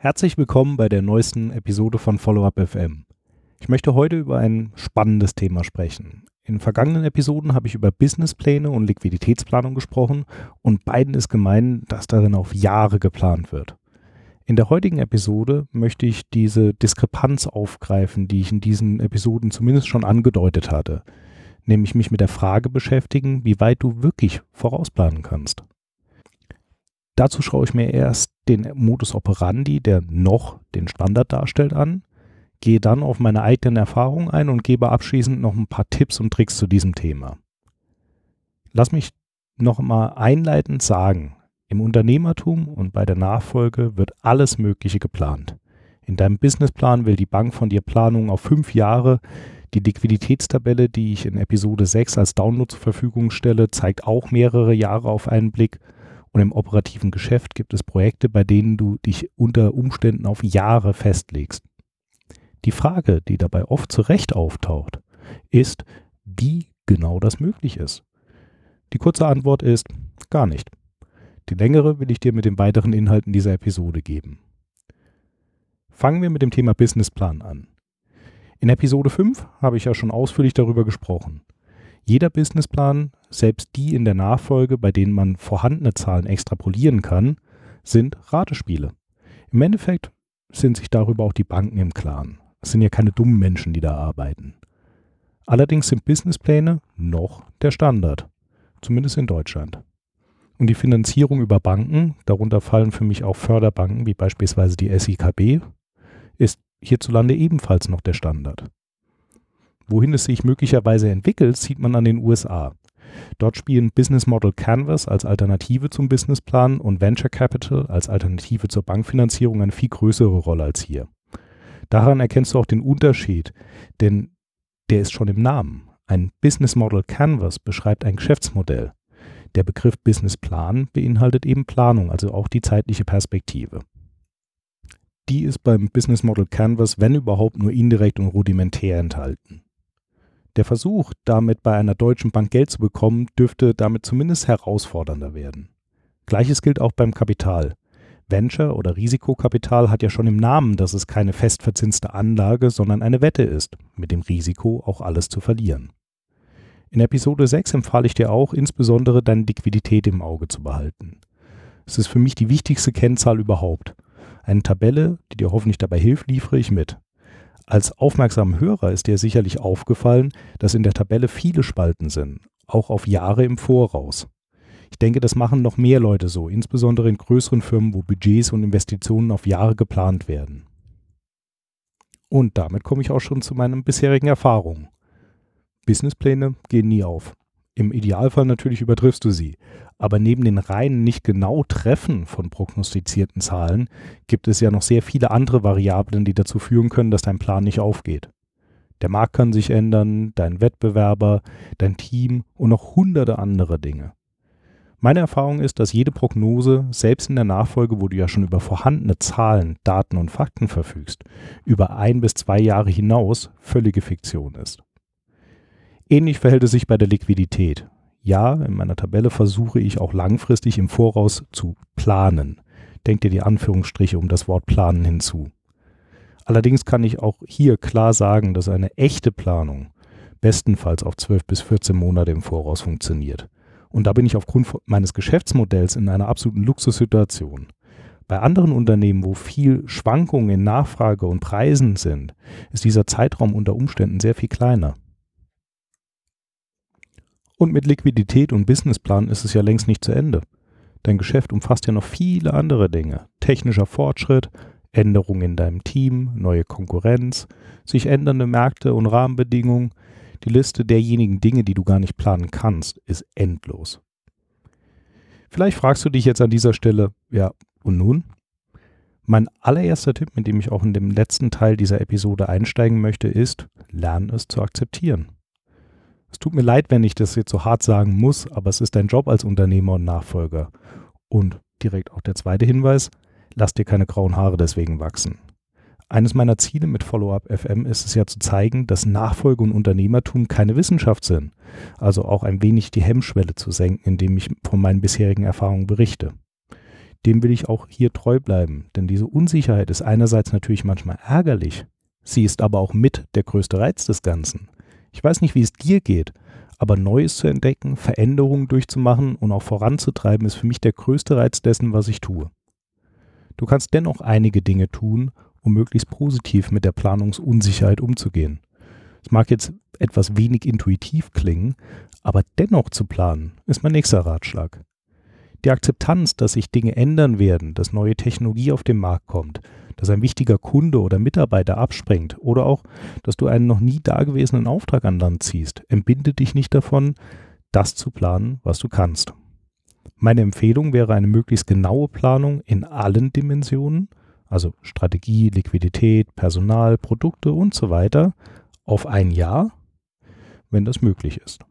Herzlich willkommen bei der neuesten Episode von Follow-up FM. Ich möchte heute über ein spannendes Thema sprechen. In vergangenen Episoden habe ich über Businesspläne und Liquiditätsplanung gesprochen und beiden ist gemein, dass darin auf Jahre geplant wird. In der heutigen Episode möchte ich diese Diskrepanz aufgreifen, die ich in diesen Episoden zumindest schon angedeutet hatte, nämlich mich mit der Frage beschäftigen, wie weit du wirklich vorausplanen kannst. Dazu schaue ich mir erst den Modus operandi, der noch den Standard darstellt, an, gehe dann auf meine eigenen Erfahrungen ein und gebe abschließend noch ein paar Tipps und Tricks zu diesem Thema. Lass mich noch mal einleitend sagen, im Unternehmertum und bei der Nachfolge wird alles Mögliche geplant. In deinem Businessplan will die Bank von dir Planungen auf fünf Jahre. Die Liquiditätstabelle, die ich in Episode 6 als Download zur Verfügung stelle, zeigt auch mehrere Jahre auf einen Blick. Und im operativen Geschäft gibt es Projekte, bei denen du dich unter Umständen auf Jahre festlegst. Die Frage, die dabei oft zu Recht auftaucht, ist, wie genau das möglich ist. Die kurze Antwort ist gar nicht. Die längere will ich dir mit den weiteren Inhalten dieser Episode geben. Fangen wir mit dem Thema Businessplan an. In Episode 5 habe ich ja schon ausführlich darüber gesprochen. Jeder Businessplan, selbst die in der Nachfolge, bei denen man vorhandene Zahlen extrapolieren kann, sind Ratespiele. Im Endeffekt sind sich darüber auch die Banken im Klaren. Es sind ja keine dummen Menschen, die da arbeiten. Allerdings sind Businesspläne noch der Standard, zumindest in Deutschland. Und die Finanzierung über Banken, darunter fallen für mich auch Förderbanken wie beispielsweise die SIKB, ist hierzulande ebenfalls noch der Standard. Wohin es sich möglicherweise entwickelt, sieht man an den USA. Dort spielen Business Model Canvas als Alternative zum Businessplan und Venture Capital als Alternative zur Bankfinanzierung eine viel größere Rolle als hier. Daran erkennst du auch den Unterschied, denn der ist schon im Namen. Ein Business Model Canvas beschreibt ein Geschäftsmodell. Der Begriff Businessplan beinhaltet eben Planung, also auch die zeitliche Perspektive. Die ist beim Business Model Canvas, wenn überhaupt, nur indirekt und rudimentär enthalten. Der Versuch, damit bei einer deutschen Bank Geld zu bekommen, dürfte damit zumindest herausfordernder werden. Gleiches gilt auch beim Kapital. Venture oder Risikokapital hat ja schon im Namen, dass es keine festverzinste Anlage, sondern eine Wette ist, mit dem Risiko auch alles zu verlieren. In Episode 6 empfahle ich dir auch, insbesondere deine Liquidität im Auge zu behalten. Es ist für mich die wichtigste Kennzahl überhaupt. Eine Tabelle, die dir hoffentlich dabei hilft, liefere ich mit. Als aufmerksamen Hörer ist dir sicherlich aufgefallen, dass in der Tabelle viele Spalten sind, auch auf Jahre im Voraus. Ich denke, das machen noch mehr Leute so, insbesondere in größeren Firmen, wo Budgets und Investitionen auf Jahre geplant werden. Und damit komme ich auch schon zu meinen bisherigen Erfahrungen. Businesspläne gehen nie auf. Im Idealfall natürlich übertriffst du sie. Aber neben den reinen nicht genau Treffen von prognostizierten Zahlen gibt es ja noch sehr viele andere Variablen, die dazu führen können, dass dein Plan nicht aufgeht. Der Markt kann sich ändern, dein Wettbewerber, dein Team und noch hunderte andere Dinge. Meine Erfahrung ist, dass jede Prognose, selbst in der Nachfolge, wo du ja schon über vorhandene Zahlen, Daten und Fakten verfügst, über ein bis zwei Jahre hinaus völlige Fiktion ist. Ähnlich verhält es sich bei der Liquidität ja, in meiner Tabelle versuche ich auch langfristig im Voraus zu planen. Denkt dir die Anführungsstriche um das Wort planen hinzu. Allerdings kann ich auch hier klar sagen, dass eine echte Planung bestenfalls auf 12 bis 14 Monate im Voraus funktioniert. Und da bin ich aufgrund meines Geschäftsmodells in einer absoluten Luxussituation. Bei anderen Unternehmen, wo viel Schwankungen in Nachfrage und Preisen sind, ist dieser Zeitraum unter Umständen sehr viel kleiner. Und mit Liquidität und Businessplan ist es ja längst nicht zu Ende. Dein Geschäft umfasst ja noch viele andere Dinge. Technischer Fortschritt, Änderungen in deinem Team, neue Konkurrenz, sich ändernde Märkte und Rahmenbedingungen. Die Liste derjenigen Dinge, die du gar nicht planen kannst, ist endlos. Vielleicht fragst du dich jetzt an dieser Stelle, ja, und nun? Mein allererster Tipp, mit dem ich auch in dem letzten Teil dieser Episode einsteigen möchte, ist, lern es zu akzeptieren. Es tut mir leid, wenn ich das jetzt so hart sagen muss, aber es ist dein Job als Unternehmer und Nachfolger. Und direkt auch der zweite Hinweis, lass dir keine grauen Haare deswegen wachsen. Eines meiner Ziele mit Follow-up FM ist es ja zu zeigen, dass Nachfolge und Unternehmertum keine Wissenschaft sind. Also auch ein wenig die Hemmschwelle zu senken, indem ich von meinen bisherigen Erfahrungen berichte. dem will ich auch hier treu bleiben, denn diese Unsicherheit ist einerseits natürlich manchmal ärgerlich, sie ist aber auch mit der größte Reiz des Ganzen. Ich weiß nicht, wie es dir geht, aber Neues zu entdecken, Veränderungen durchzumachen und auch voranzutreiben, ist für mich der größte Reiz dessen, was ich tue. Du kannst dennoch einige Dinge tun, um möglichst positiv mit der Planungsunsicherheit umzugehen. Es mag jetzt etwas wenig intuitiv klingen, aber dennoch zu planen, ist mein nächster Ratschlag. Die Akzeptanz, dass sich Dinge ändern werden, dass neue Technologie auf den Markt kommt, dass ein wichtiger Kunde oder Mitarbeiter abspringt oder auch, dass du einen noch nie dagewesenen Auftrag an Land ziehst, entbinde dich nicht davon, das zu planen, was du kannst. Meine Empfehlung wäre eine möglichst genaue Planung in allen Dimensionen, also Strategie, Liquidität, Personal, Produkte und so weiter, auf ein Jahr, wenn das möglich ist.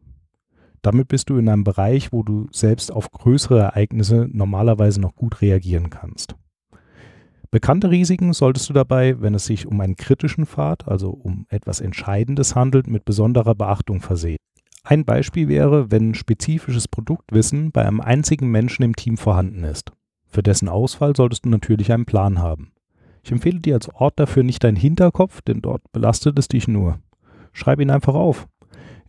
Damit bist du in einem Bereich, wo du selbst auf größere Ereignisse normalerweise noch gut reagieren kannst. Bekannte Risiken solltest du dabei, wenn es sich um einen kritischen Pfad, also um etwas Entscheidendes handelt, mit besonderer Beachtung versehen. Ein Beispiel wäre, wenn spezifisches Produktwissen bei einem einzigen Menschen im Team vorhanden ist. Für dessen Ausfall solltest du natürlich einen Plan haben. Ich empfehle dir als Ort dafür nicht deinen Hinterkopf, denn dort belastet es dich nur. Schreib ihn einfach auf.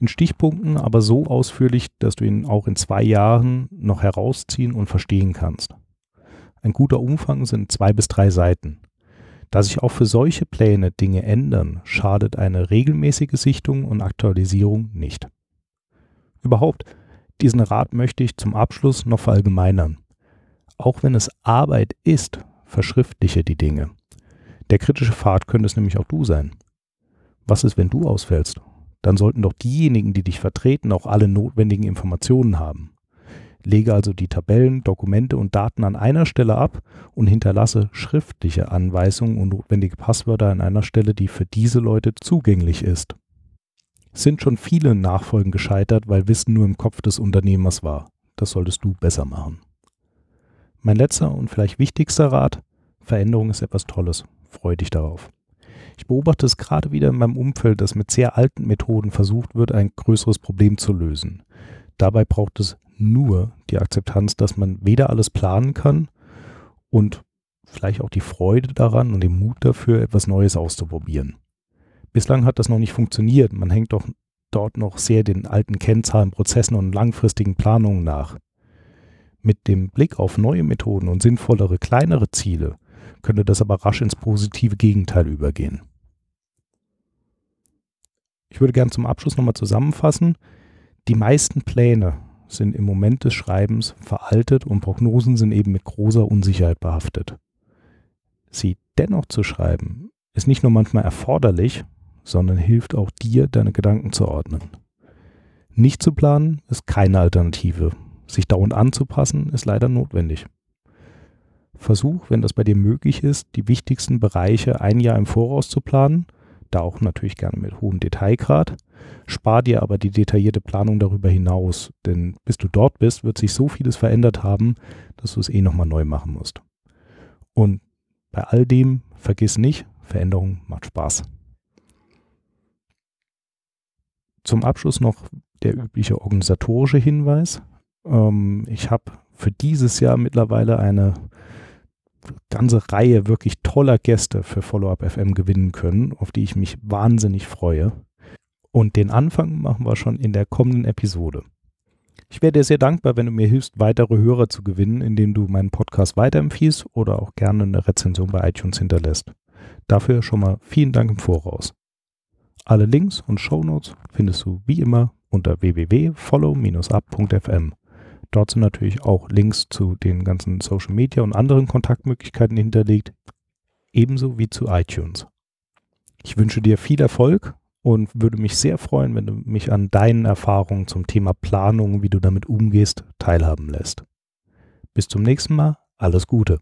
In Stichpunkten, aber so ausführlich, dass du ihn auch in zwei Jahren noch herausziehen und verstehen kannst. Ein guter Umfang sind zwei bis drei Seiten. Da sich auch für solche Pläne Dinge ändern, schadet eine regelmäßige Sichtung und Aktualisierung nicht. Überhaupt, diesen Rat möchte ich zum Abschluss noch verallgemeinern. Auch wenn es Arbeit ist, verschriftliche die Dinge. Der kritische Pfad könnte es nämlich auch du sein. Was ist, wenn du ausfällst? Dann sollten doch diejenigen, die dich vertreten, auch alle notwendigen Informationen haben. Lege also die Tabellen, Dokumente und Daten an einer Stelle ab und hinterlasse schriftliche Anweisungen und notwendige Passwörter an einer Stelle, die für diese Leute zugänglich ist. Es sind schon viele Nachfolgen gescheitert, weil Wissen nur im Kopf des Unternehmers war. Das solltest du besser machen. Mein letzter und vielleicht wichtigster Rat, Veränderung ist etwas Tolles. Freu dich darauf. Ich beobachte es gerade wieder in meinem Umfeld, dass mit sehr alten Methoden versucht wird, ein größeres Problem zu lösen. Dabei braucht es nur die Akzeptanz, dass man weder alles planen kann und vielleicht auch die Freude daran und den Mut dafür, etwas Neues auszuprobieren. Bislang hat das noch nicht funktioniert. Man hängt doch dort noch sehr den alten Kennzahlen, Prozessen und langfristigen Planungen nach. Mit dem Blick auf neue Methoden und sinnvollere, kleinere Ziele könnte das aber rasch ins positive Gegenteil übergehen. Ich würde gern zum Abschluss nochmal zusammenfassen. Die meisten Pläne sind im Moment des Schreibens veraltet und Prognosen sind eben mit großer Unsicherheit behaftet. Sie dennoch zu schreiben, ist nicht nur manchmal erforderlich, sondern hilft auch dir, deine Gedanken zu ordnen. Nicht zu planen ist keine Alternative. Sich dauernd anzupassen ist leider notwendig. Versuch, wenn das bei dir möglich ist, die wichtigsten Bereiche ein Jahr im Voraus zu planen, da auch natürlich gerne mit hohem Detailgrad. Spar dir aber die detaillierte Planung darüber hinaus, denn bis du dort bist, wird sich so vieles verändert haben, dass du es eh nochmal neu machen musst. Und bei all dem vergiss nicht, Veränderung macht Spaß. Zum Abschluss noch der übliche organisatorische Hinweis. Ähm, ich habe für dieses Jahr mittlerweile eine ganze Reihe wirklich toller Gäste für Follow-up FM gewinnen können, auf die ich mich wahnsinnig freue. Und den Anfang machen wir schon in der kommenden Episode. Ich wäre dir sehr dankbar, wenn du mir hilfst, weitere Hörer zu gewinnen, indem du meinen Podcast weiterempfiehlst oder auch gerne eine Rezension bei iTunes hinterlässt. Dafür schon mal vielen Dank im Voraus. Alle Links und Shownotes findest du wie immer unter www.follow-up.fm. Dort sind natürlich auch Links zu den ganzen Social Media und anderen Kontaktmöglichkeiten hinterlegt, ebenso wie zu iTunes. Ich wünsche dir viel Erfolg und würde mich sehr freuen, wenn du mich an deinen Erfahrungen zum Thema Planung, wie du damit umgehst, teilhaben lässt. Bis zum nächsten Mal, alles Gute.